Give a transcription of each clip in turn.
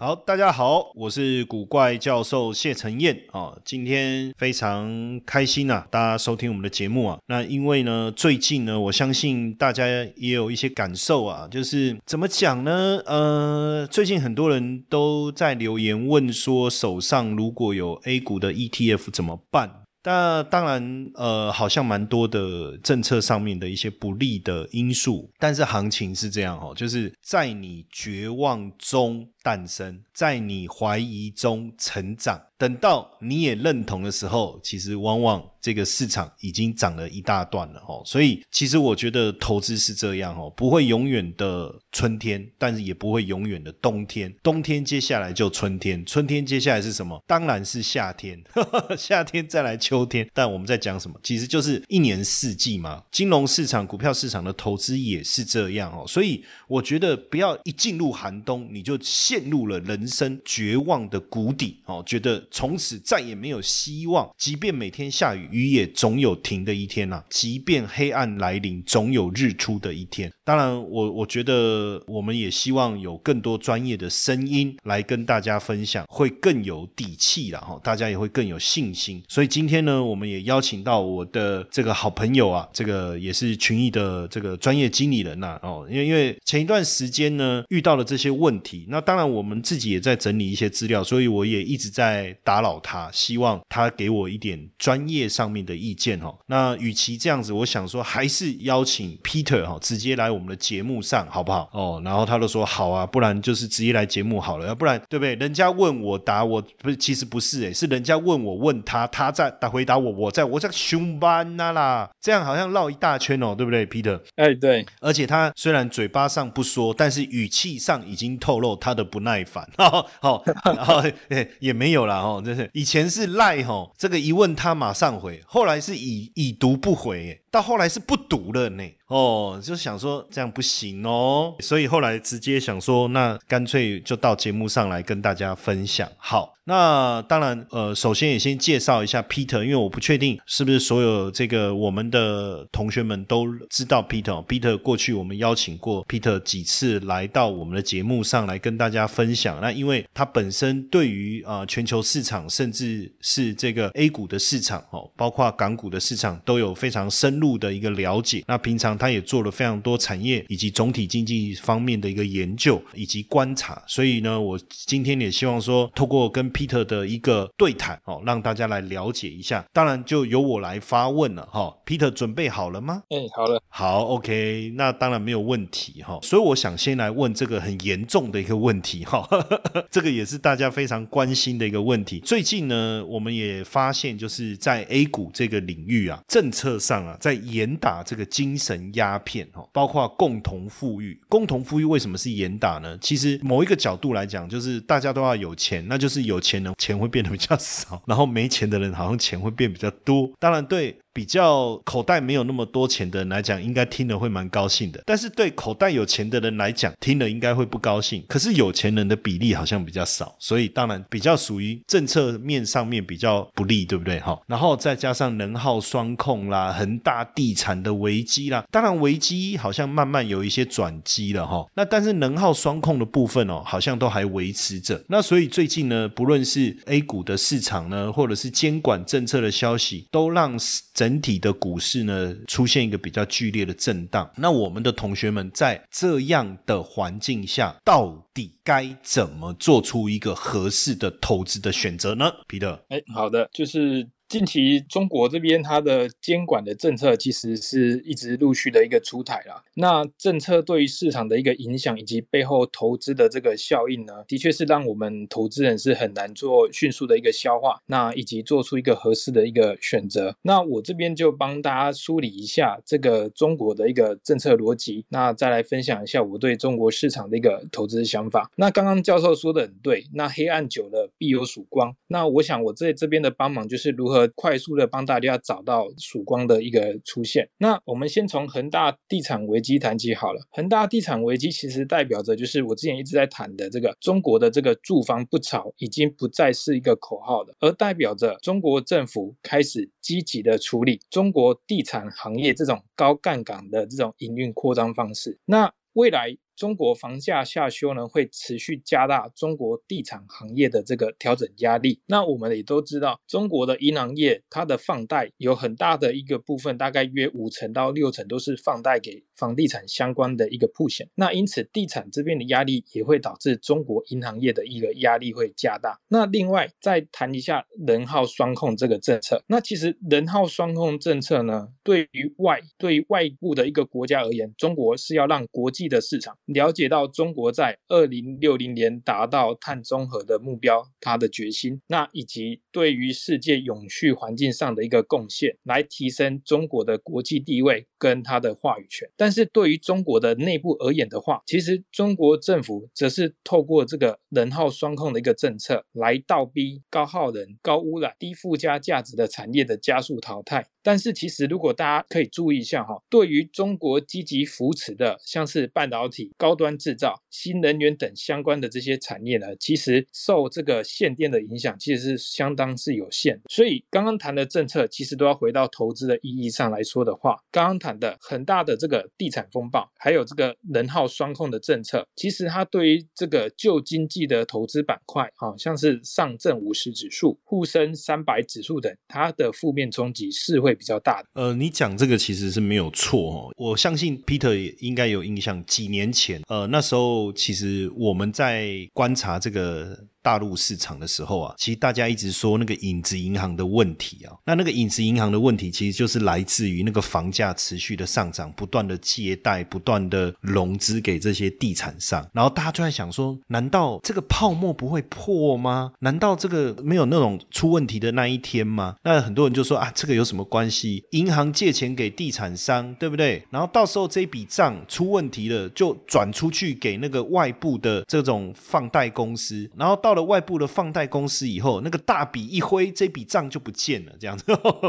好，大家好，我是古怪教授谢承彦啊，今天非常开心啊，大家收听我们的节目啊。那因为呢，最近呢，我相信大家也有一些感受啊，就是怎么讲呢？呃，最近很多人都在留言问说，手上如果有 A 股的 ETF 怎么办？那当然，呃，好像蛮多的政策上面的一些不利的因素，但是行情是这样哦，就是在你绝望中诞生，在你怀疑中成长。等到你也认同的时候，其实往往这个市场已经涨了一大段了哦。所以其实我觉得投资是这样哦，不会永远的春天，但是也不会永远的冬天。冬天接下来就春天，春天接下来是什么？当然是夏天，夏天再来秋天。但我们在讲什么？其实就是一年四季嘛。金融市场、股票市场的投资也是这样哦。所以我觉得不要一进入寒冬，你就陷入了人生绝望的谷底哦，觉得。从此再也没有希望。即便每天下雨，雨也总有停的一天呐；即便黑暗来临，总有日出的一天。当然，我我觉得我们也希望有更多专业的声音来跟大家分享，会更有底气了哈，大家也会更有信心。所以今天呢，我们也邀请到我的这个好朋友啊，这个也是群益的这个专业经理人呐哦，因为因为前一段时间呢遇到了这些问题，那当然我们自己也在整理一些资料，所以我也一直在。打扰他，希望他给我一点专业上面的意见哦。那与其这样子，我想说还是邀请 Peter 哈，直接来我们的节目上好不好？哦，然后他就说好啊，不然就是直接来节目好了，要不然对不对？人家问我答我不是，其实不是诶，是人家问我问他，他在答回答我，我在我在凶班呐啦，这样好像绕一大圈哦，对不对，Peter？哎，对，而且他虽然嘴巴上不说，但是语气上已经透露他的不耐烦。好，然后也没有了哦。真是以前是赖吼，这个一问他马上回，后来是已已读不回，到后来是不读了呢。哦，就想说这样不行哦，所以后来直接想说，那干脆就到节目上来跟大家分享。好。那当然，呃，首先也先介绍一下 Peter，因为我不确定是不是所有这个我们的同学们都知道 Peter。Peter 过去我们邀请过 Peter 几次来到我们的节目上来跟大家分享。那因为他本身对于啊全球市场，甚至是这个 A 股的市场哦，包括港股的市场都有非常深入的一个了解。那平常他也做了非常多产业以及总体经济方面的一个研究以及观察。所以呢，我今天也希望说，透过跟 Peter 的一个对谈哦，让大家来了解一下。当然就由我来发问了哈。Peter 准备好了吗？哎，好了，好，OK，那当然没有问题哈。所以我想先来问这个很严重的一个问题哈，这个也是大家非常关心的一个问题。最近呢，我们也发现就是在 A 股这个领域啊，政策上啊，在在严打这个精神鸦片哈，包括共同富裕。共同富裕为什么是严打呢？其实某一个角度来讲，就是大家都要有钱，那就是有。钱人？钱会变得比较少，然后没钱的人好像钱会变比较多。当然，对。比较口袋没有那么多钱的人来讲，应该听了会蛮高兴的。但是对口袋有钱的人来讲，听了应该会不高兴。可是有钱人的比例好像比较少，所以当然比较属于政策面上面比较不利，对不对？哈，然后再加上能耗双控啦，恒大地产的危机啦，当然危机好像慢慢有一些转机了哈。那但是能耗双控的部分哦，好像都还维持着。那所以最近呢，不论是 A 股的市场呢，或者是监管政策的消息，都让整。体的股市呢出现一个比较剧烈的震荡，那我们的同学们在这样的环境下，到底该怎么做出一个合适的投资的选择呢？彼得，哎，好的，就是近期中国这边它的监管的政策其实是一直陆续的一个出台了。那政策对于市场的一个影响以及背后投资的这个效应呢，的确是让我们投资人是很难做迅速的一个消化，那以及做出一个合适的一个选择。那我这边就帮大家梳理一下这个中国的一个政策逻辑，那再来分享一下我对中国市场的一个投资想法。那刚刚教授说的很对，那黑暗久了必有曙光。那我想我在这边的帮忙就是如何。快速的帮大家找到曙光的一个出现。那我们先从恒大地产危机谈起好了。恒大地产危机其实代表着就是我之前一直在谈的这个中国的这个住房不炒已经不再是一个口号了，而代表着中国政府开始积极的处理中国地产行业这种高杠杆的这种营运扩张方式。那未来。中国房价下修呢，会持续加大中国地产行业的这个调整压力。那我们也都知道，中国的银行业它的放贷有很大的一个部分，大概约五成到六成都是放贷给房地产相关的一个铺险。那因此，地产这边的压力也会导致中国银行业的一个压力会加大。那另外再谈一下人号双控这个政策。那其实人号双控政策呢，对于外对于外部的一个国家而言，中国是要让国际的市场。了解到中国在二零六零年达到碳中和的目标，它的决心，那以及对于世界永续环境上的一个贡献，来提升中国的国际地位跟它的话语权。但是对于中国的内部而言的话，其实中国政府则是透过这个人号双控的一个政策，来倒逼高耗能、高污染、低附加价值的产业的加速淘汰。但是其实如果大家可以注意一下哈，对于中国积极扶持的，像是半导体。高端制造、新能源等相关的这些产业呢，其实受这个限电的影响，其实是相当是有限。所以刚刚谈的政策，其实都要回到投资的意义上来说的话，刚刚谈的很大的这个地产风暴，还有这个人耗双控的政策，其实它对于这个旧经济的投资板块，好像是上证五十指数、沪深三百指数等，它的负面冲击是会会比较大的。呃，你讲这个其实是没有错哦，我相信 Peter 也应该有印象，几年前。呃，那时候其实我们在观察这个。大陆市场的时候啊，其实大家一直说那个影子银行的问题啊，那那个影子银行的问题其实就是来自于那个房价持续的上涨，不断的借贷，不断的融资给这些地产商，然后大家就在想说，难道这个泡沫不会破吗？难道这个没有那种出问题的那一天吗？那很多人就说啊，这个有什么关系？银行借钱给地产商，对不对？然后到时候这笔账出问题了，就转出去给那个外部的这种放贷公司，然后到。外部的放贷公司以后，那个大笔一挥，这笔账就不见了，这样子。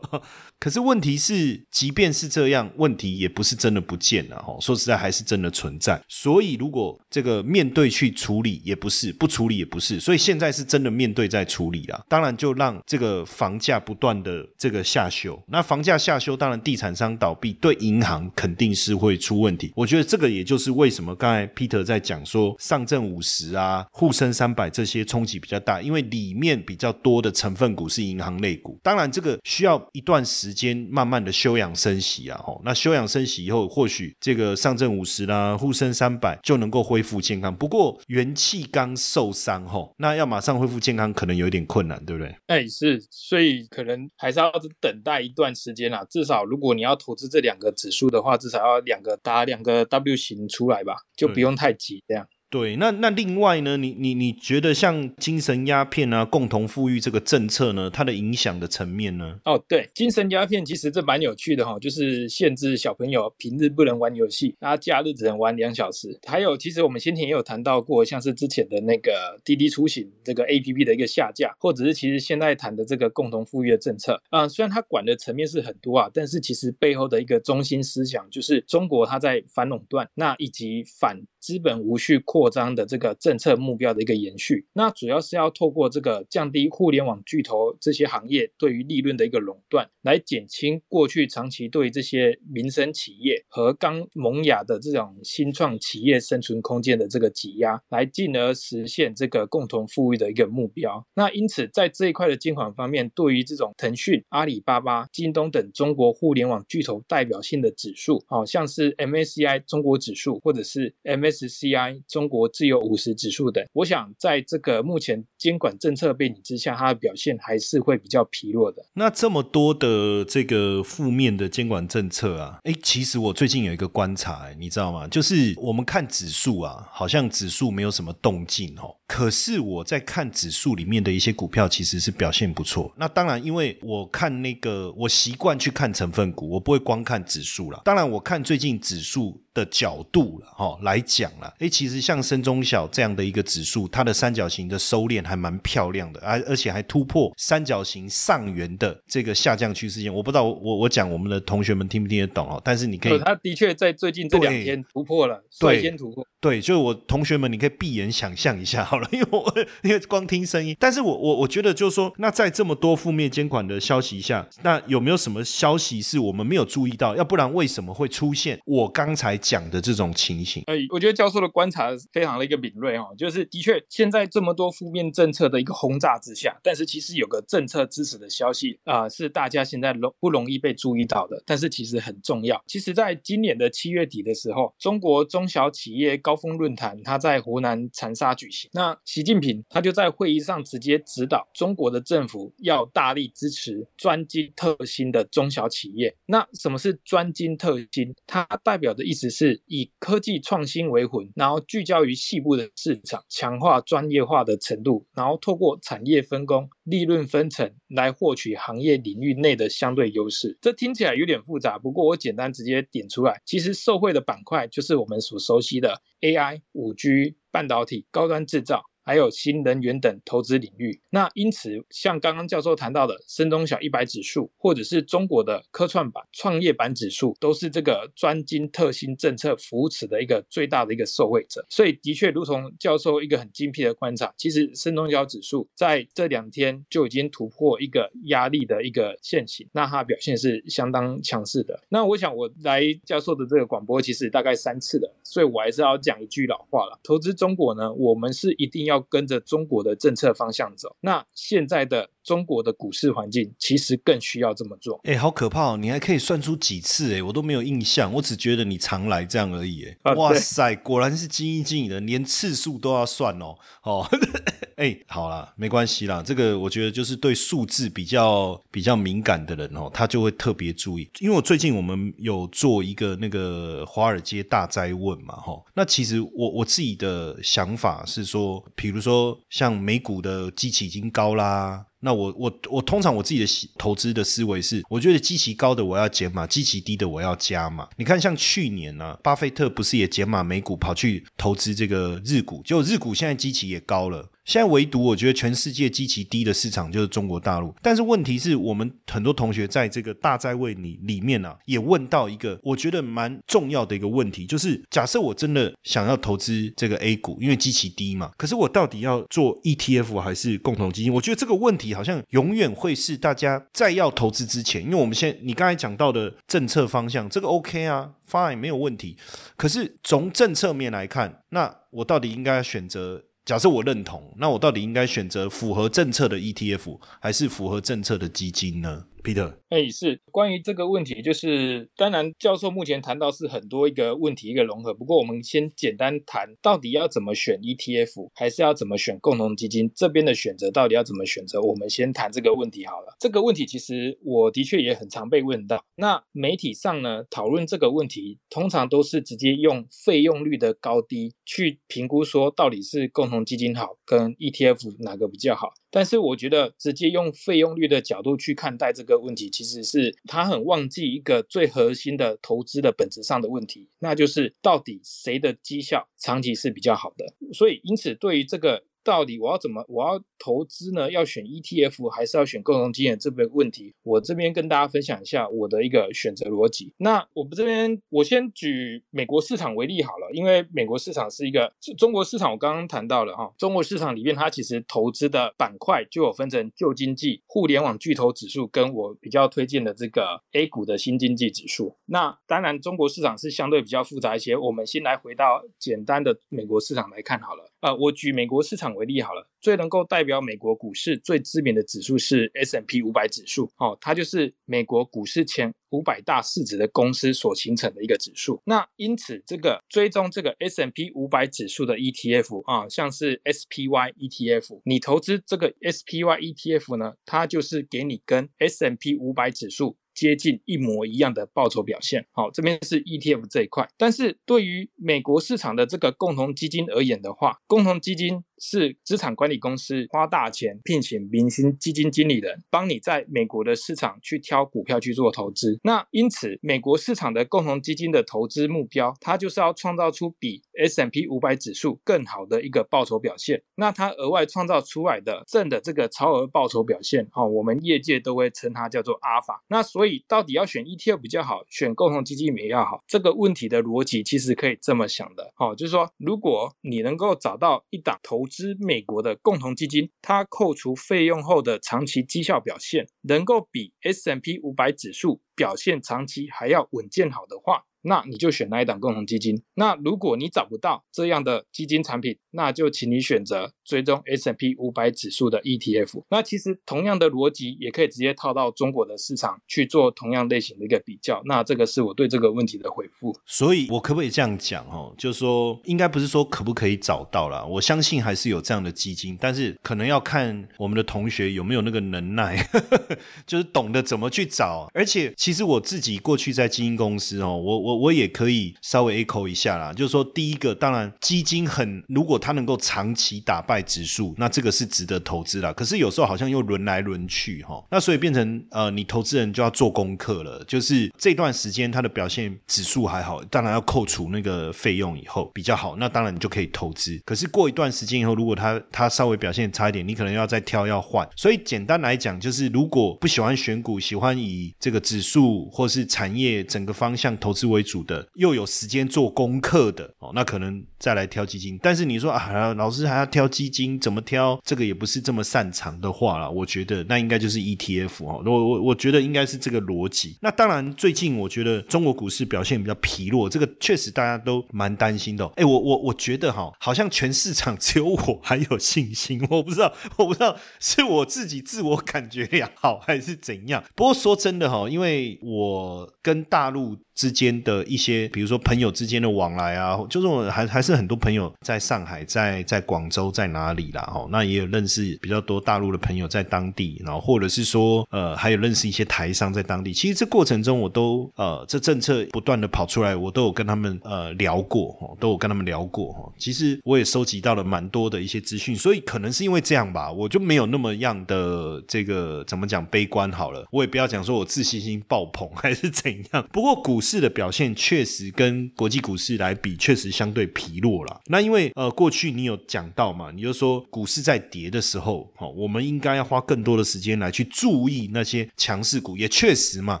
可是问题是，即便是这样，问题也不是真的不见了哈。说实在，还是真的存在。所以，如果这个面对去处理，也不是；不处理，也不是。所以现在是真的面对在处理了。当然，就让这个房价不断的这个下修。那房价下修，当然地产商倒闭，对银行肯定是会出问题。我觉得这个也就是为什么刚才 Peter 在讲说，上证五十啊、沪深三百这些。冲击比较大，因为里面比较多的成分股是银行类股。当然，这个需要一段时间慢慢的休养生息啊。吼，那休养生息以后，或许这个上证五十啦、沪深三百就能够恢复健康。不过元气刚受伤，吼，那要马上恢复健康，可能有点困难，对不对？哎，是，所以可能还是要等待一段时间啦。至少如果你要投资这两个指数的话，至少要两个打两个 W 型出来吧，就不用太急这样。对，那那另外呢？你你你觉得像精神鸦片啊、共同富裕这个政策呢，它的影响的层面呢？哦，对，精神鸦片其实这蛮有趣的哈，就是限制小朋友平日不能玩游戏，那假日只能玩两小时。还有，其实我们先前也有谈到过，像是之前的那个滴滴出行这个 A P P 的一个下架，或者是其实现在谈的这个共同富裕的政策啊，虽然它管的层面是很多啊，但是其实背后的一个中心思想就是中国它在反垄断，那以及反。资本无序扩张的这个政策目标的一个延续，那主要是要透过这个降低互联网巨头这些行业对于利润的一个垄断，来减轻过去长期对这些民生企业和刚萌芽的这种新创企业生存空间的这个挤压，来进而实现这个共同富裕的一个目标。那因此在这一块的监管方面，对于这种腾讯、阿里巴巴、京东等中国互联网巨头代表性的指数，好像是 MSCI 中国指数或者是 MS。S C I 中国自由五十指数等，我想在这个目前监管政策背景之下，它的表现还是会比较疲弱的。那这么多的这个负面的监管政策啊，哎，其实我最近有一个观察，你知道吗？就是我们看指数啊，好像指数没有什么动静哦。可是我在看指数里面的一些股票，其实是表现不错。那当然，因为我看那个，我习惯去看成分股，我不会光看指数了。当然，我看最近指数。的角度了哈来讲了，诶，其实像深中小这样的一个指数，它的三角形的收敛还蛮漂亮的，而而且还突破三角形上缘的这个下降趋势线。我不知道我我讲我们的同学们听不听得懂哦，但是你可以，它的确在最近这两天突破了，率先突破。对，就是我同学们，你可以闭眼想象一下好了，因为我因为光听声音，但是我我我觉得就是说，那在这么多负面监管的消息下，那有没有什么消息是我们没有注意到？要不然为什么会出现我刚才？讲的这种情形，哎，我觉得教授的观察非常的一个敏锐哦，就是的确现在这么多负面政策的一个轰炸之下，但是其实有个政策支持的消息啊，是大家现在容不容易被注意到的，但是其实很重要。其实，在今年的七月底的时候，中国中小企业高峰论坛它在湖南长沙举行，那习近平他就在会议上直接指导中国的政府要大力支持专精特新的中小企业。那什么是专精特新？它代表的意思。是以科技创新为魂，然后聚焦于细部的市场，强化专业化的程度，然后透过产业分工、利润分成来获取行业领域内的相对优势。这听起来有点复杂，不过我简单直接点出来，其实受惠的板块就是我们所熟悉的 AI、五 G、半导体、高端制造。还有新能源等投资领域，那因此像刚刚教授谈到的深中小一百指数，或者是中国的科创板、创业板指数，都是这个专精特新政策扶持的一个最大的一个受惠者。所以的确，如同教授一个很精辟的观察，其实深中小指数在这两天就已经突破一个压力的一个线型，那它表现是相当强势的。那我想我来教授的这个广播其实大概三次了，所以我还是要讲一句老话了：投资中国呢，我们是一定要。要跟着中国的政策方向走，那现在的中国的股市环境其实更需要这么做。哎，好可怕！哦！你还可以算出几次？哎，我都没有印象，我只觉得你常来这样而已。哎，哇塞，果然是精英经理人，连次数都要算哦。哦，哎，好了，没关系啦。这个我觉得就是对数字比较比较敏感的人哦，他就会特别注意。因为我最近我们有做一个那个华尔街大灾问嘛，哈。那其实我我自己的想法是说。比如说，像美股的基期已经高啦，那我我我通常我自己的投资的思维是，我觉得基期高的我要减码，基期低的我要加码。你看，像去年呢，巴菲特不是也减码美股，跑去投资这个日股，结果日股现在基期也高了。现在唯独我觉得全世界极其低的市场就是中国大陆，但是问题是我们很多同学在这个大在位里里面呢，也问到一个我觉得蛮重要的一个问题，就是假设我真的想要投资这个 A 股，因为极其低嘛，可是我到底要做 ETF 还是共同基金？我觉得这个问题好像永远会是大家在要投资之前，因为我们现在你刚才讲到的政策方向，这个 OK 啊，Fine 没有问题，可是从政策面来看，那我到底应该选择？假设我认同，那我到底应该选择符合政策的 ETF，还是符合政策的基金呢？Peter，哎，是关于这个问题，就是当然，教授目前谈到是很多一个问题一个融合。不过，我们先简单谈到底要怎么选 ETF，还是要怎么选共同基金？这边的选择到底要怎么选择？我们先谈这个问题好了。这个问题其实我的确也很常被问到。那媒体上呢讨论这个问题，通常都是直接用费用率的高低去评估，说到底是共同基金好跟 ETF 哪个比较好。但是我觉得直接用费用率的角度去看待这个问题，其其实是他很忘记一个最核心的投资的本质上的问题，那就是到底谁的绩效长期是比较好的。所以，因此对于这个。到底我要怎么我要投资呢？要选 ETF 还是要选共同基金？这个问题，我这边跟大家分享一下我的一个选择逻辑。那我们这边我先举美国市场为例好了，因为美国市场是一个中国市场，我刚刚谈到了哈，中国市场里面它其实投资的板块就有分成旧经济、互联网巨头指数，跟我比较推荐的这个 A 股的新经济指数。那当然中国市场是相对比较复杂一些，我们先来回到简单的美国市场来看好了。呃，我举美国市场。为例好了，最能够代表美国股市最知名的指数是 S M P 五百指数，哦，它就是美国股市前五百大市值的公司所形成的一个指数。那因此，这个追踪这个 S M P 五百指数的 E T F 啊，像是 S P Y E T F，你投资这个 S P Y E T F 呢，它就是给你跟 S M P 五百指数。接近一模一样的报酬表现，好，这边是 ETF 这一块。但是对于美国市场的这个共同基金而言的话，共同基金是资产管理公司花大钱聘请明星基金经理人，帮你在美国的市场去挑股票去做投资。那因此，美国市场的共同基金的投资目标，它就是要创造出比 S&P 五百指数更好的一个报酬表现。那它额外创造出来的正的这个超额报酬表现，哦，我们业界都会称它叫做阿尔法。那所以到底要选 ETF 比较好，选共同基金比较好？这个问题的逻辑其实可以这么想的，哦，就是说，如果你能够找到一档投之美国的共同基金，它扣除费用后的长期绩效表现，能够比 S M P 五百指数表现长期还要稳健好的话。那你就选那一档共同基金。那如果你找不到这样的基金产品，那就请你选择追踪 S P 五百指数的 ETF。那其实同样的逻辑也可以直接套到中国的市场去做同样类型的一个比较。那这个是我对这个问题的回复。所以，我可不可以这样讲哦？就是说，应该不是说可不可以找到了，我相信还是有这样的基金，但是可能要看我们的同学有没有那个能耐，就是懂得怎么去找。而且，其实我自己过去在基金公司哦，我我。我也可以稍微 echo 一下啦，就是说，第一个，当然基金很，如果它能够长期打败指数，那这个是值得投资啦。可是有时候好像又轮来轮去哈，那所以变成呃，你投资人就要做功课了。就是这段时间它的表现指数还好，当然要扣除那个费用以后比较好，那当然你就可以投资。可是过一段时间以后，如果它它稍微表现差一点，你可能要再挑要换。所以简单来讲，就是如果不喜欢选股，喜欢以这个指数或是产业整个方向投资为。主的又有时间做功课的哦，那可能再来挑基金。但是你说啊，老师还要挑基金，怎么挑？这个也不是这么擅长的话了。我觉得那应该就是 ETF 哦。我我我觉得应该是这个逻辑。那当然，最近我觉得中国股市表现比较疲弱，这个确实大家都蛮担心的。哎，我我我觉得哈，好像全市场只有我还有信心。我不知道，我不知道是我自己自我感觉良好还是怎样。不过说真的哈，因为我跟大陆。之间的一些，比如说朋友之间的往来啊，就是我还还是很多朋友在上海，在在广州，在哪里啦？哦，那也有认识比较多大陆的朋友在当地，然后或者是说，呃，还有认识一些台商在当地。其实这过程中，我都呃，这政策不断的跑出来，我都有跟他们呃聊过，哦，都有跟他们聊过哈。其实我也收集到了蛮多的一些资讯，所以可能是因为这样吧，我就没有那么样的这个怎么讲悲观好了。我也不要讲说我自信心爆棚还是怎样。不过股市的表现确实跟国际股市来比，确实相对疲弱了。那因为呃，过去你有讲到嘛，你就说股市在跌的时候，哦，我们应该要花更多的时间来去注意那些强势股。也确实嘛，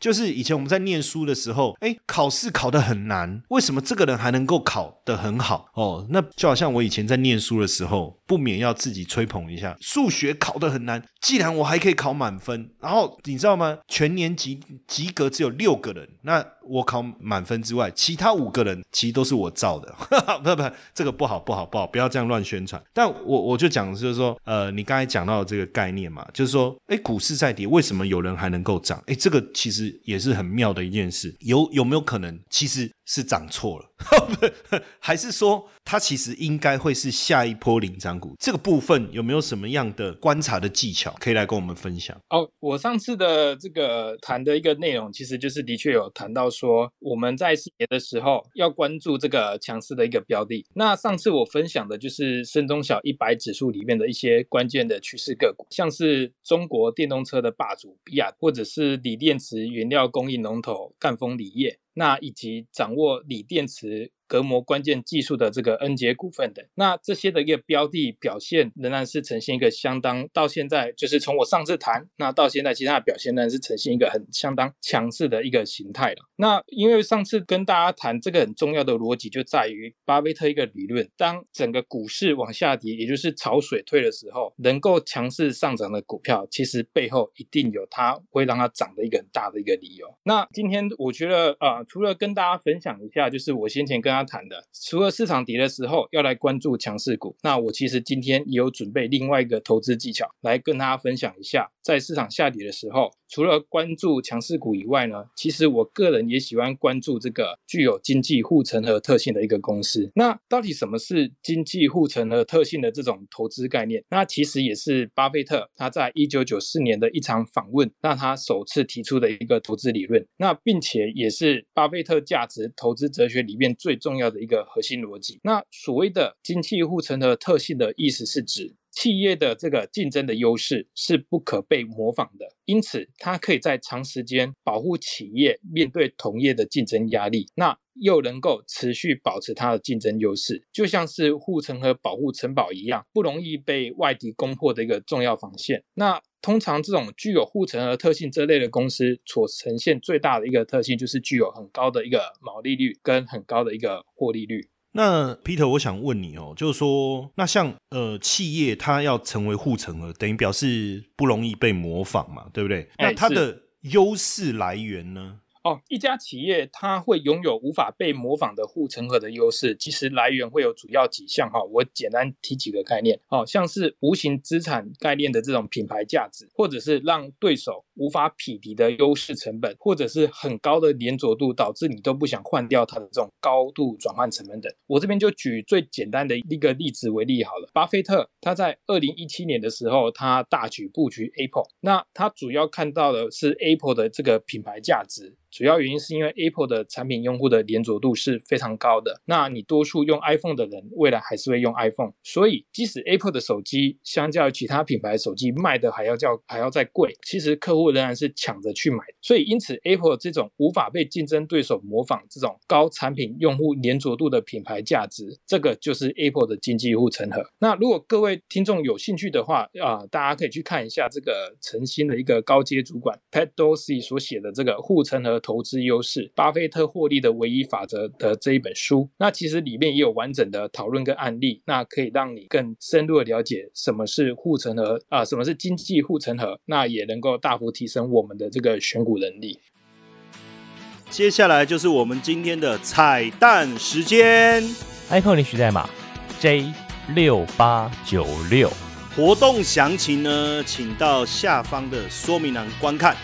就是以前我们在念书的时候，哎，考试考得很难，为什么这个人还能够考得很好？哦，那就好像我以前在念书的时候，不免要自己吹捧一下，数学考得很难，既然我还可以考满分，然后你知道吗？全年级及格只有六个人，那我考。满分之外，其他五个人其实都是我造的，不不，这个不好不好不好，不要这样乱宣传。但我我就讲就是说，呃，你刚才讲到的这个概念嘛，就是说，哎，股市在跌，为什么有人还能够涨？哎，这个其实也是很妙的一件事。有有没有可能，其实？是涨错了，还是说它其实应该会是下一波领涨股？这个部分有没有什么样的观察的技巧可以来跟我们分享？哦，我上次的这个谈的一个内容，其实就是的确有谈到说，我们在四年的时候要关注这个强势的一个标的。那上次我分享的就是深中小一百指数里面的一些关键的趋势个股，像是中国电动车的霸主比亚，或者是锂电池原料供应龙头赣锋锂业。那以及掌握锂电池。隔膜关键技术的这个恩捷股份等，那这些的一个标的表现仍然是呈现一个相当到现在就是从我上次谈那到现在，其他的表现仍然是呈现一个很相当强势的一个形态了。那因为上次跟大家谈这个很重要的逻辑就在于巴菲特一个理论，当整个股市往下跌，也就是潮水退的时候，能够强势上涨的股票，其实背后一定有它会让它涨的一个很大的一个理由。那今天我觉得啊，除了跟大家分享一下，就是我先前跟他谈的。除了市场跌的时候要来关注强势股，那我其实今天也有准备另外一个投资技巧来跟大家分享一下。在市场下跌的时候，除了关注强势股以外呢，其实我个人也喜欢关注这个具有经济护城河特性的一个公司。那到底什么是经济护城河特性的这种投资概念？那其实也是巴菲特他在一九九四年的一场访问，那他首次提出的一个投资理论。那并且也是巴菲特价值投资哲学里面最重要的一个核心逻辑。那所谓的经济护城河特性的意思是指。企业的这个竞争的优势是不可被模仿的，因此它可以在长时间保护企业面对同业的竞争压力，那又能够持续保持它的竞争优势，就像是护城河保护城堡一样，不容易被外敌攻破的一个重要防线。那通常这种具有护城河特性这类的公司所呈现最大的一个特性，就是具有很高的一个毛利率跟很高的一个获利率。那 Peter，我想问你哦，就是说，那像呃企业它要成为护城河，等于表示不容易被模仿嘛，对不对？那它的优势来源呢？哦，一家企业它会拥有无法被模仿的护城河的优势，其实来源会有主要几项哈。我简单提几个概念，哦，像是无形资产概念的这种品牌价值，或者是让对手无法匹敌的优势成本，或者是很高的粘着度，导致你都不想换掉它的这种高度转换成本等。我这边就举最简单的一个例子为例好了。巴菲特他在二零一七年的时候，他大举布局 Apple，那他主要看到的是 Apple 的这个品牌价值。主要原因是因为 Apple 的产品用户的连着度是非常高的，那你多数用 iPhone 的人未来还是会用 iPhone，所以即使 Apple 的手机相较于其他品牌手机卖的还要叫还要再贵，其实客户仍然是抢着去买。所以因此 Apple 这种无法被竞争对手模仿这种高产品用户粘着度的品牌价值，这个就是 Apple 的经济护城河。那如果各位听众有兴趣的话啊，大家可以去看一下这个诚心的一个高阶主管 Pat Dorsey 所写的这个护城河。投资优势，巴菲特获利的唯一法则的这一本书，那其实里面也有完整的讨论跟案例，那可以让你更深入的了解什么是护城河啊，什么是经济护城河，那也能够大幅提升我们的这个选股能力。接下来就是我们今天的彩蛋时间，iPhone 领取代码 J 六八九六，活动详情呢，请到下方的说明栏观看。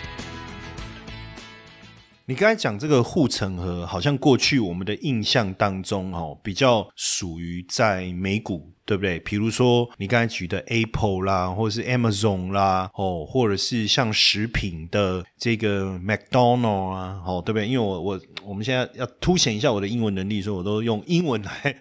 你刚才讲这个护城河，好像过去我们的印象当中，哦，比较属于在美股。对不对？比如说你刚才举的 Apple 啦，或者是 Amazon 啦，哦，或者是像食品的这个 McDonald 啊，哦，对不对？因为我我我们现在要凸显一下我的英文能力，所以我都用英文来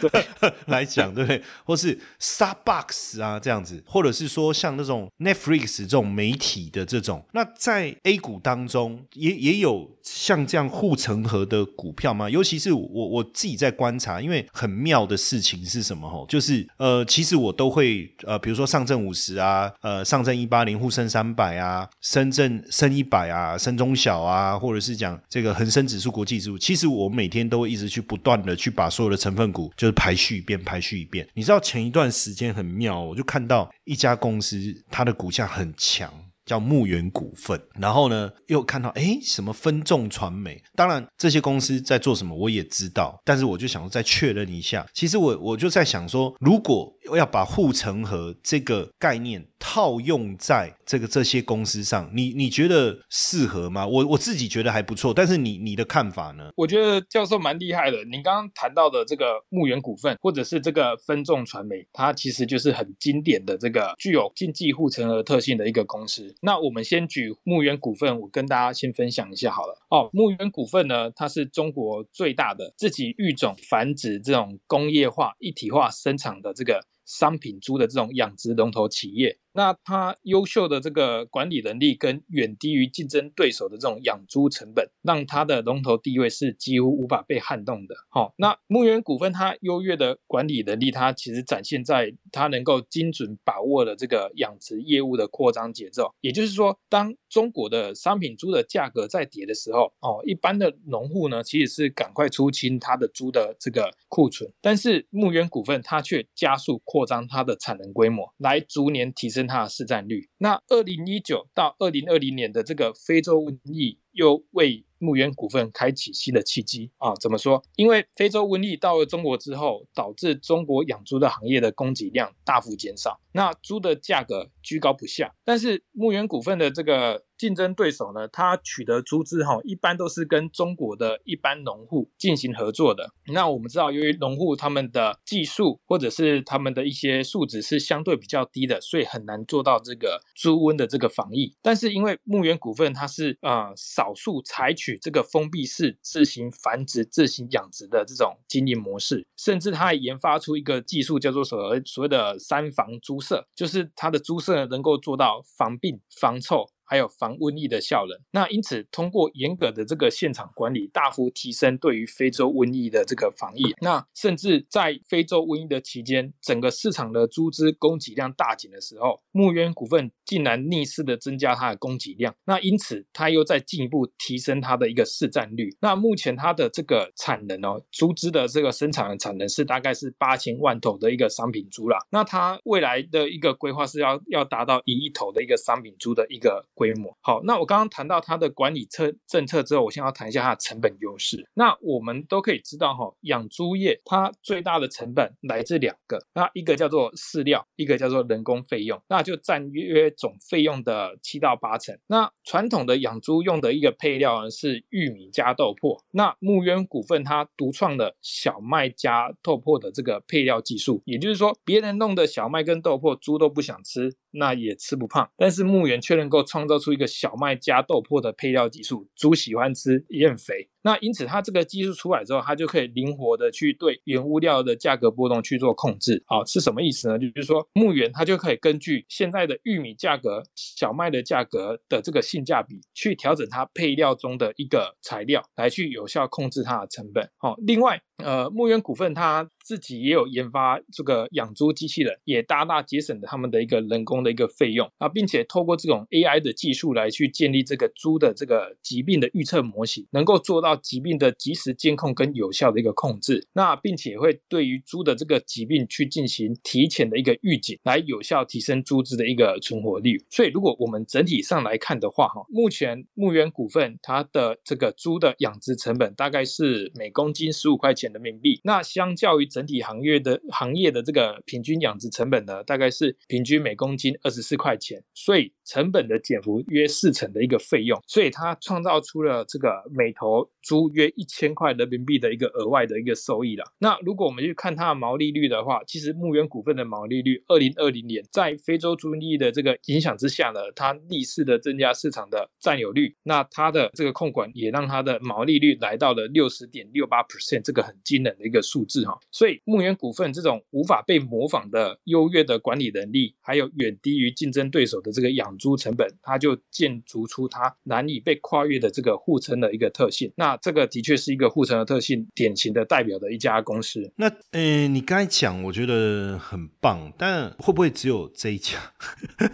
来讲，对不对？或是 Starbucks 啊这样子，或者是说像那种 Netflix 这种媒体的这种，那在 A 股当中也也有像这样护城河的股票吗？尤其是我我自己在观察，因为很妙的事情是什么？哦，就是。是呃，其实我都会呃，比如说上证五十啊，呃，上证一八零、沪深三百啊，深圳深一百啊，深中小啊，或者是讲这个恒生指数、国际指数，其实我每天都会一直去不断的去把所有的成分股就是排序一遍，排序一遍。你知道前一段时间很妙，我就看到一家公司，它的股价很强。叫牧原股份，然后呢，又看到哎，什么分众传媒？当然这些公司在做什么，我也知道，但是我就想再确认一下。其实我我就在想说，如果要把护城河这个概念。套用在这个这些公司上，你你觉得适合吗？我我自己觉得还不错，但是你你的看法呢？我觉得教授蛮厉害的。您刚刚谈到的这个牧原股份，或者是这个分众传媒，它其实就是很经典的这个具有经济护城河特性的一个公司。那我们先举牧原股份，我跟大家先分享一下好了。哦，牧原股份呢，它是中国最大的自己育种繁殖这种工业化一体化生产的这个商品猪的这种养殖龙头企业。那它优秀的这个管理能力跟远低于竞争对手的这种养猪成本，让它的龙头地位是几乎无法被撼动的。好，那牧原股份它优越的管理能力，它其实展现在它能够精准把握了这个养殖业务的扩张节奏。也就是说，当中国的商品猪的价格在跌的时候，哦，一般的农户呢其实是赶快出清它的猪的这个库存，但是牧原股份它却加速扩扩张它的产能规模，来逐年提升。它的市占率。那二零一九到二零二零年的这个非洲瘟疫，又为牧原股份开启新的契机啊！怎么说？因为非洲瘟疫到了中国之后，导致中国养猪的行业的供给量大幅减少，那猪的价格居高不下。但是牧原股份的这个竞争对手呢，它取得猪只哈，一般都是跟中国的一般农户进行合作的。那我们知道，由于农户他们的技术或者是他们的一些素质是相对比较低的，所以很难做到这个猪瘟的这个防疫。但是因为牧原股份它是呃少数采取这个封闭式自行繁殖、自行养殖的这种经营模式，甚至它还研发出一个技术叫做所谓所谓的三防猪舍，就是它的猪舍能够做到防病、防臭。还有防瘟疫的效能，那因此通过严格的这个现场管理，大幅提升对于非洲瘟疫的这个防疫。那甚至在非洲瘟疫的期间，整个市场的猪只供给量大减的时候，牧原股份竟然逆势的增加它的供给量。那因此它又在进一步提升它的一个市占率。那目前它的这个产能哦，猪只的这个生产的产能是大概是八千万头的一个商品猪啦。那它未来的一个规划是要要达到一亿头的一个商品猪的一个。规模好，那我刚刚谈到它的管理策政策之后，我先要谈一下它的成本优势。那我们都可以知道哈，养猪业它最大的成本来自两个，那一个叫做饲料，一个叫做人工费用，那就占约总费用的七到八成。那传统的养猪用的一个配料呢是玉米加豆粕，那牧渊股份它独创的小麦加豆粕的这个配料技术，也就是说别人弄的小麦跟豆粕猪都不想吃。那也吃不胖，但是牧原却能够创造出一个小麦加豆粕的配料技术，猪喜欢吃也很肥。那因此，它这个技术出来之后，它就可以灵活的去对原物料的价格波动去做控制。好，是什么意思呢？就是说，牧原它就可以根据现在的玉米价格、小麦的价格的这个性价比，去调整它配料中的一个材料，来去有效控制它的成本。好，另外，呃，牧原股份它自己也有研发这个养猪机器人，也大大节省了他们的一个人工的一个费用啊，并且透过这种 AI 的技术来去建立这个猪的这个疾病的预测模型，能够做到。疾病的及时监控跟有效的一个控制，那并且会对于猪的这个疾病去进行提前的一个预警，来有效提升猪只的一个存活率。所以，如果我们整体上来看的话，哈，目前牧原股份它的这个猪的养殖成本大概是每公斤十五块钱人民币，那相较于整体行业的行业的这个平均养殖成本呢，大概是平均每公斤二十四块钱，所以成本的减幅约四成的一个费用，所以它创造出了这个每头。猪约一千块人民币的一个额外的一个收益了。那如果我们去看它的毛利率的话，其实牧原股份的毛利率，二零二零年在非洲猪瘟的这个影响之下呢，它逆势的增加市场的占有率。那它的这个控管也让它的毛利率来到了六十点六八 percent，这个很惊人的一个数字哈。所以牧原股份这种无法被模仿的优越的管理能力，还有远低于竞争对手的这个养猪成本，它就建筑出它难以被跨越的这个护城的一个特性。那这个的确是一个护城的特性，典型的代表的一家公司。那呃，你刚才讲，我觉得很棒，但会不会只有这一家？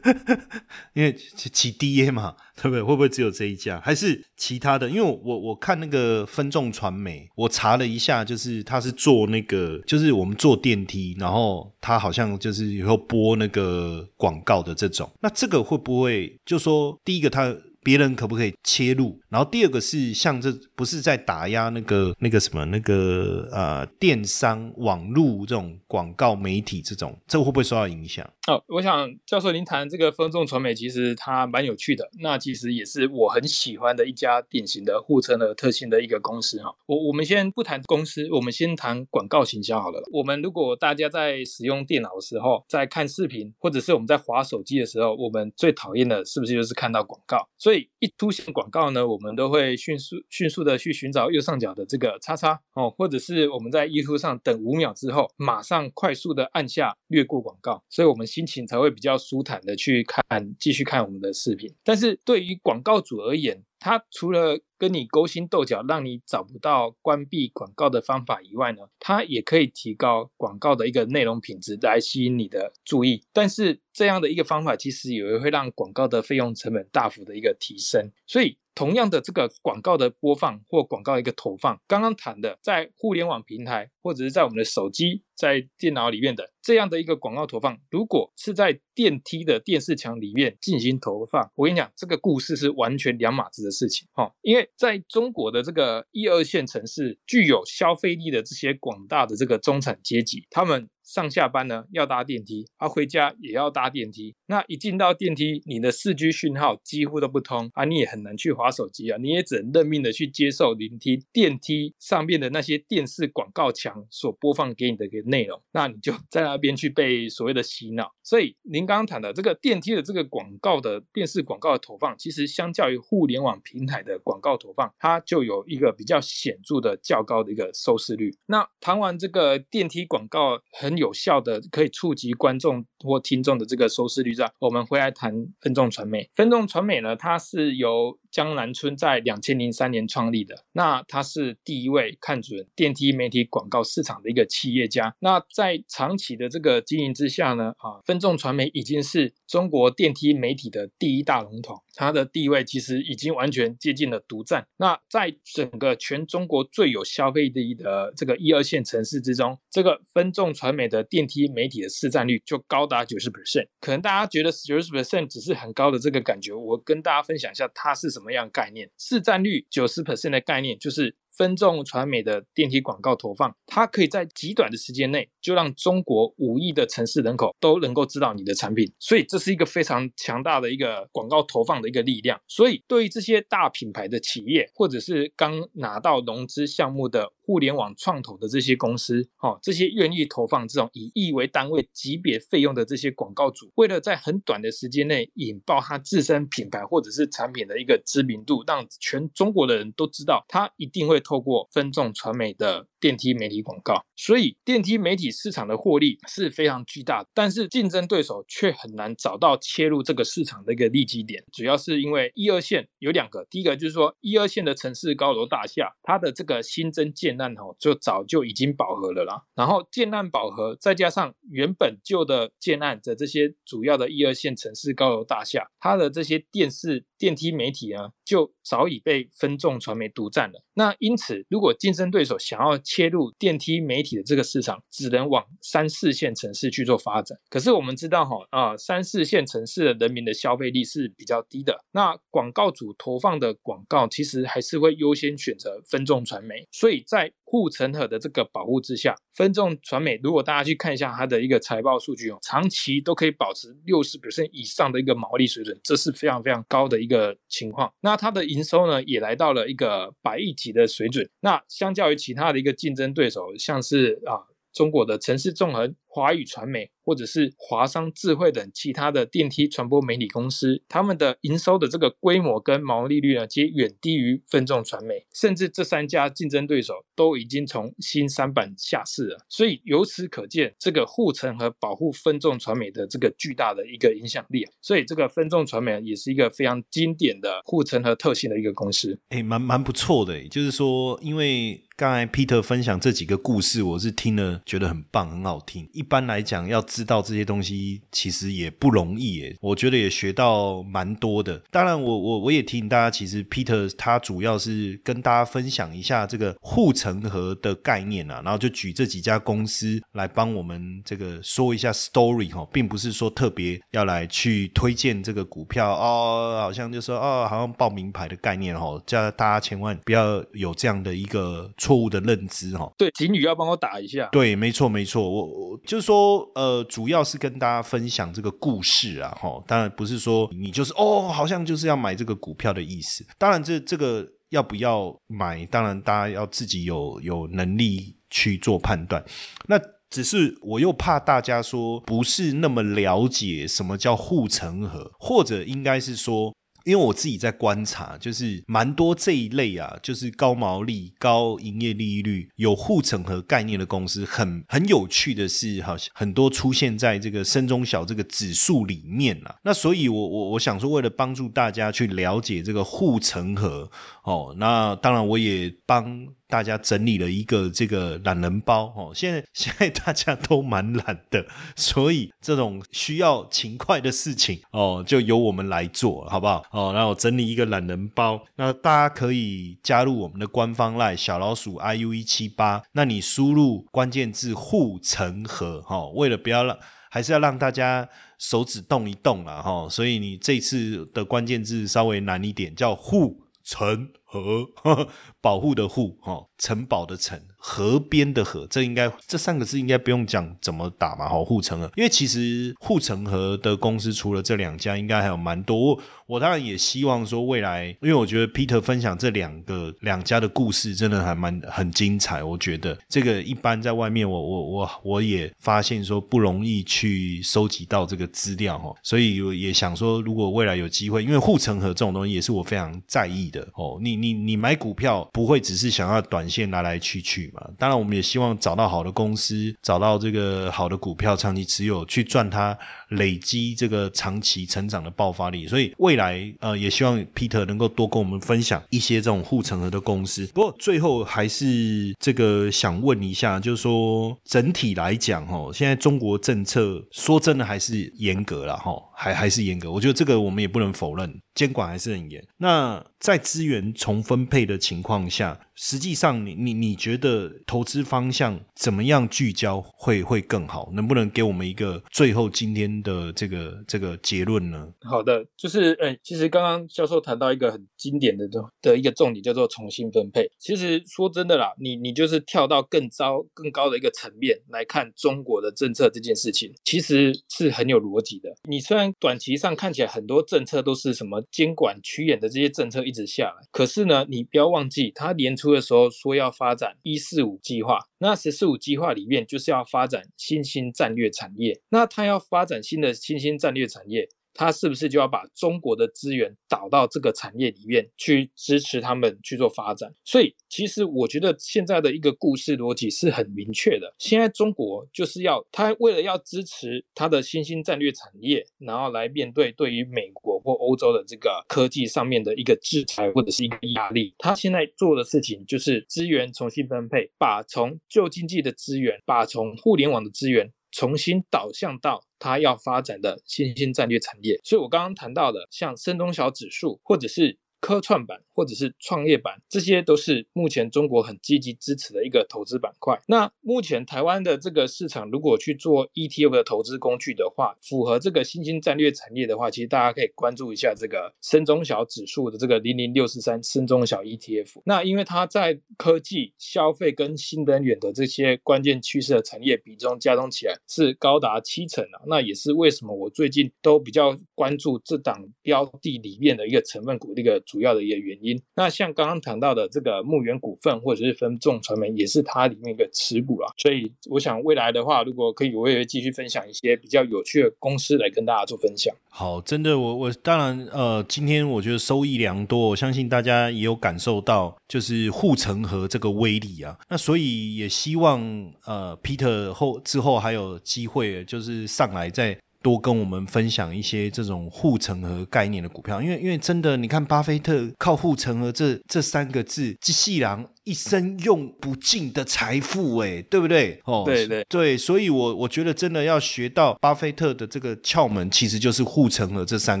因为起 DA 嘛，对不对？会不会只有这一家？还是其他的？因为我我看那个分众传媒，我查了一下，就是他是做那个，就是我们坐电梯，然后他好像就是以后播那个广告的这种。那这个会不会就说第一个他？别人可不可以切入？然后第二个是像这不是在打压那个那个什么那个呃电商网络这种广告媒体这种，这会不会受到影响？哦，我想教授您谈这个分众传媒，其实它蛮有趣的。那其实也是我很喜欢的一家典型的互称的特性的一个公司哈。我我们先不谈公司，我们先谈广告形象好了。我们如果大家在使用电脑的时候，在看视频，或者是我们在划手机的时候，我们最讨厌的是不是就是看到广告？所以一出现广告呢，我们都会迅速迅速的去寻找右上角的这个叉叉哦，或者是我们在 YouTube 上等五秒之后，马上快速的按下略过广告，所以我们心情才会比较舒坦的去看继续看我们的视频。但是对于广告主而言，它除了跟你勾心斗角，让你找不到关闭广告的方法以外呢，它也可以提高广告的一个内容品质，来吸引你的注意。但是这样的一个方法，其实也会让广告的费用成本大幅的一个提升。所以同样的这个广告的播放或广告一个投放，刚刚谈的在互联网平台或者是在我们的手机、在电脑里面的这样的一个广告投放，如果是在电梯的电视墙里面进行投放，我跟你讲，这个故事是完全两码子的事情哦。因为在中国的这个一二线城市，具有消费力的这些广大的这个中产阶级，他们。上下班呢要搭电梯，啊回家也要搭电梯。那一进到电梯，你的四 G 讯号几乎都不通啊，你也很难去划手机啊，你也只能认命的去接受聆听电梯上面的那些电视广告墙所播放给你的一个内容。那你就 在那边去被所谓的洗脑。所以您刚刚谈的这个电梯的这个广告的电视广告的投放，其实相较于互联网平台的广告投放，它就有一个比较显著的较高的一个收视率。那谈完这个电梯广告很。有效的可以触及观众或听众的这个收视率上，我们回来谈分众传媒。分众传媒呢，它是由江南春在两千零三年创立的。那他是第一位看准电梯媒体广告市场的一个企业家。那在长期的这个经营之下呢，啊，分众传媒已经是中国电梯媒体的第一大龙头，它的地位其实已经完全接近了独占。那在整个全中国最有消费力的这个一二线城市之中，这个分众传媒。的电梯媒体的市占率就高达九十 percent，可能大家觉得九十 percent 只是很高的这个感觉，我跟大家分享一下它是什么么样概念。市占率九十 percent 的概念就是。分众传媒的电梯广告投放，它可以在极短的时间内就让中国五亿的城市人口都能够知道你的产品，所以这是一个非常强大的一个广告投放的一个力量。所以对于这些大品牌的企业，或者是刚拿到融资项目的互联网创投的这些公司，哦，这些愿意投放这种以亿为单位级别费用的这些广告主，为了在很短的时间内引爆他自身品牌或者是产品的一个知名度，让全中国的人都知道，他一定会。透过分众传媒的电梯媒体广告，所以电梯媒体市场的获利是非常巨大，但是竞争对手却很难找到切入这个市场的一个利基点。主要是因为一二线有两个，第一个就是说一二线的城市高楼大厦，它的这个新增建案哦，就早就已经饱和了啦。然后建案饱和，再加上原本旧的建案的这些主要的一二线城市高楼大厦，它的这些电视电梯媒体呢，就早已被分众传媒独占了。那因此，如果竞争对手想要切入电梯媒体的这个市场，只能往三四线城市去做发展。可是我们知道，哈啊，三四线城市的人民的消费力是比较低的。那广告主投放的广告，其实还是会优先选择分众传媒。所以在护城河的这个保护之下，分众传媒如果大家去看一下它的一个财报数据哦，长期都可以保持六十 percent 以上的一个毛利水准，这是非常非常高的一个情况。那它的营收呢，也来到了一个百亿级的水准。那相较于其他的一个竞争对手，像是啊中国的城市纵横。华语传媒或者是华商智慧等其他的电梯传播媒体公司，他们的营收的这个规模跟毛利率呢，皆远低于分众传媒，甚至这三家竞争对手都已经从新三板下市了。所以由此可见，这个护城和保护分众传媒的这个巨大的一个影响力。所以这个分众传媒也是一个非常经典的护城和特性的一个公司。哎，蛮蛮不错的，就是说，因为刚才 Peter 分享这几个故事，我是听了觉得很棒，很好听。一般来讲，要知道这些东西其实也不容易耶，我觉得也学到蛮多的。当然，我我我也提醒大家，其实 Peter 他主要是跟大家分享一下这个护城河的概念啊，然后就举这几家公司来帮我们这个说一下 story 哈，并不是说特别要来去推荐这个股票哦，好像就说哦，好像报名牌的概念哦，叫大家千万不要有这样的一个错误的认知哈。对，警语要帮我打一下。对，没错没错，我我就。就是说，呃，主要是跟大家分享这个故事啊，哈，当然不是说你就是哦，好像就是要买这个股票的意思。当然，这这个要不要买，当然大家要自己有有能力去做判断。那只是我又怕大家说不是那么了解什么叫护城河，或者应该是说。因为我自己在观察，就是蛮多这一类啊，就是高毛利、高营业利率、有护城河概念的公司，很很有趣的是，好像很多出现在这个深中小这个指数里面啊。那所以，我我我想说，为了帮助大家去了解这个护城河，哦，那当然我也帮大家整理了一个这个懒人包哦。现在 现在大家都蛮懒的，所以这种需要勤快的事情哦，就由我们来做，好不好？哦，然后整理一个懒人包，那大家可以加入我们的官方赖小老鼠 iu 一七八，那你输入关键字护城河哈，为了不要让。还是要让大家手指动一动了哈，所以你这次的关键字稍微难一点，叫护城呵，保护的护哈，城堡的城。河边的河，这应该这三个字应该不用讲怎么打嘛，好护城河。因为其实护城河的公司除了这两家，应该还有蛮多。我当然也希望说未来，因为我觉得 Peter 分享这两个两家的故事真的还蛮很精彩。我觉得这个一般在外面，我我我我也发现说不容易去收集到这个资料哈，所以我也想说，如果未来有机会，因为护城河这种东西也是我非常在意的哦。你你你买股票不会只是想要短线来来去去嘛。当然，我们也希望找到好的公司，找到这个好的股票，长期持有，去赚它累积这个长期成长的爆发力。所以未来，呃，也希望 Peter 能够多跟我们分享一些这种护城河的公司。不过最后还是这个想问一下，就是说整体来讲，哈，现在中国政策说真的还是严格了，哈。还还是严格，我觉得这个我们也不能否认，监管还是很严。那在资源重分配的情况下，实际上你你你觉得投资方向怎么样聚焦会会更好？能不能给我们一个最后今天的这个这个结论呢？好的，就是诶，其实刚刚教授谈到一个很经典的的的一个重点，叫做重新分配。其实说真的啦，你你就是跳到更高更高的一个层面来看中国的政策这件事情，其实是很有逻辑的。你虽然短期上看起来很多政策都是什么监管趋严的这些政策一直下来，可是呢，你不要忘记，他年初的时候说要发展“一四五”计划，那“十四五”计划里面就是要发展新兴战略产业，那它要发展新的新兴战略产业。他是不是就要把中国的资源导到这个产业里面去支持他们去做发展？所以，其实我觉得现在的一个故事逻辑是很明确的。现在中国就是要他为了要支持他的新兴战略产业，然后来面对对于美国或欧洲的这个科技上面的一个制裁或者是一个压力。他现在做的事情就是资源重新分配，把从旧经济的资源，把从互联网的资源。重新导向到它要发展的新兴战略产业，所以我刚刚谈到的，像深中小指数，或者是。科创板或者是创业板，这些都是目前中国很积极支持的一个投资板块。那目前台湾的这个市场，如果去做 ETF 的投资工具的话，符合这个新兴战略产业的话，其实大家可以关注一下这个深中小指数的这个零零六四三深中小 ETF。那因为它在科技、消费跟新能源的这些关键趋势的产业比重加重起来是高达七成啊。那也是为什么我最近都比较关注这档标的里面的一个成分股的一个。主要的一个原因，那像刚刚谈到的这个牧原股份或者是分众传媒，也是它里面一个持股啊。所以我想未来的话，如果可以，我也会继续分享一些比较有趣的公司来跟大家做分享。好，真的，我我当然呃，今天我觉得收益良多，我相信大家也有感受到，就是护城河这个威力啊。那所以也希望呃，Peter 后之后还有机会，就是上来再。多跟我们分享一些这种护城河概念的股票，因为因为真的，你看巴菲特靠护城河这这三个字，机器人。一生用不尽的财富，哎，对不对？哦，对对对，所以，我我觉得真的要学到巴菲特的这个窍门，其实就是护城河这三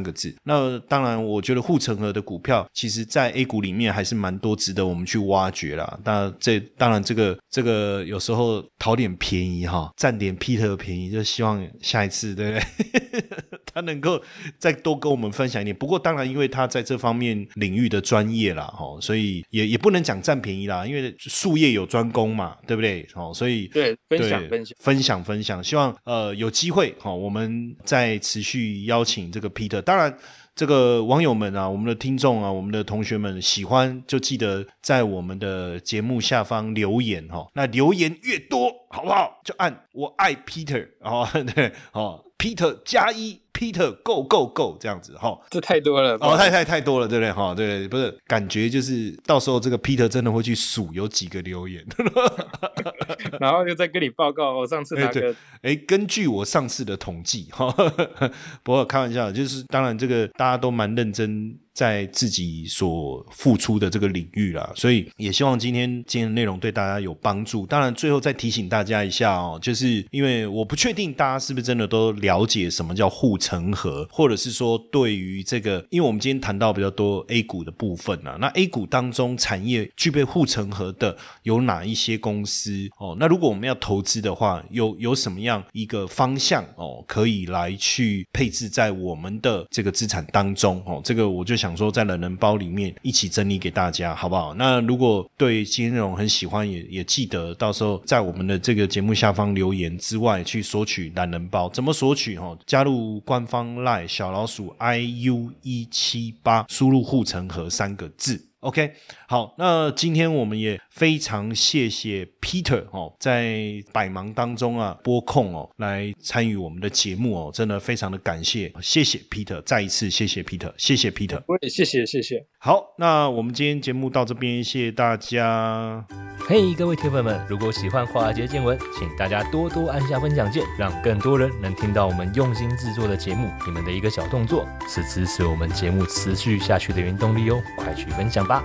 个字。那当然，我觉得护城河的股票，其实在 A 股里面还是蛮多值得我们去挖掘啦。那这当然，这个这个有时候讨点便宜哈，占点 Peter 的便宜，就希望下一次，对不对？他能够再多跟我们分享一点。不过，当然，因为他在这方面领域的专业啦，哈，所以也也不能讲占便宜啦。因为术业有专攻嘛，对不对？哦，所以对分享分享分享分享，希望呃有机会哈，我们再持续邀请这个 Peter。当然，这个网友们啊，我们的听众啊，我们的同学们喜欢就记得在我们的节目下方留言哈。那留言越多，好不好？就按我爱 Peter 哦，对哦，Peter 加一。Peter go go go 这样子哈，这太多了哦，太太太多了，对不对哈？对，不是感觉就是到时候这个 Peter 真的会去数有几个留言，然后就再跟你报告我上次那个。哎，根据我上次的统计哈，不过开玩笑，就是当然这个大家都蛮认真。在自己所付出的这个领域啦。所以也希望今天今天的内容对大家有帮助。当然，最后再提醒大家一下哦，就是因为我不确定大家是不是真的都了解什么叫护城河，或者是说对于这个，因为我们今天谈到比较多 A 股的部分啊，那 A 股当中产业具备护城河的有哪一些公司哦？那如果我们要投资的话，有有什么样一个方向哦，可以来去配置在我们的这个资产当中哦？这个我就想想说，在懒人包里面一起整理给大家，好不好？那如果对金融很喜欢，也也记得到时候在我们的这个节目下方留言之外，去索取懒人包。怎么索取？哦，加入官方 Lie 小老鼠 i u 一七八，输入护城河三个字。OK，好，那今天我们也非常谢谢 Peter 哦，在百忙当中啊拨空哦来参与我们的节目哦，真的非常的感谢，谢谢 Peter，再一次谢谢 Peter，谢谢 Peter，我也谢谢谢谢。好，那我们今天节目到这边，谢谢大家。嘿，各位铁粉们，如果喜欢华尔街见闻，请大家多多按下分享键，让更多人能听到我们用心制作的节目。你们的一个小动作，是支持我们节目持续下去的原动力哦，快去分享吧。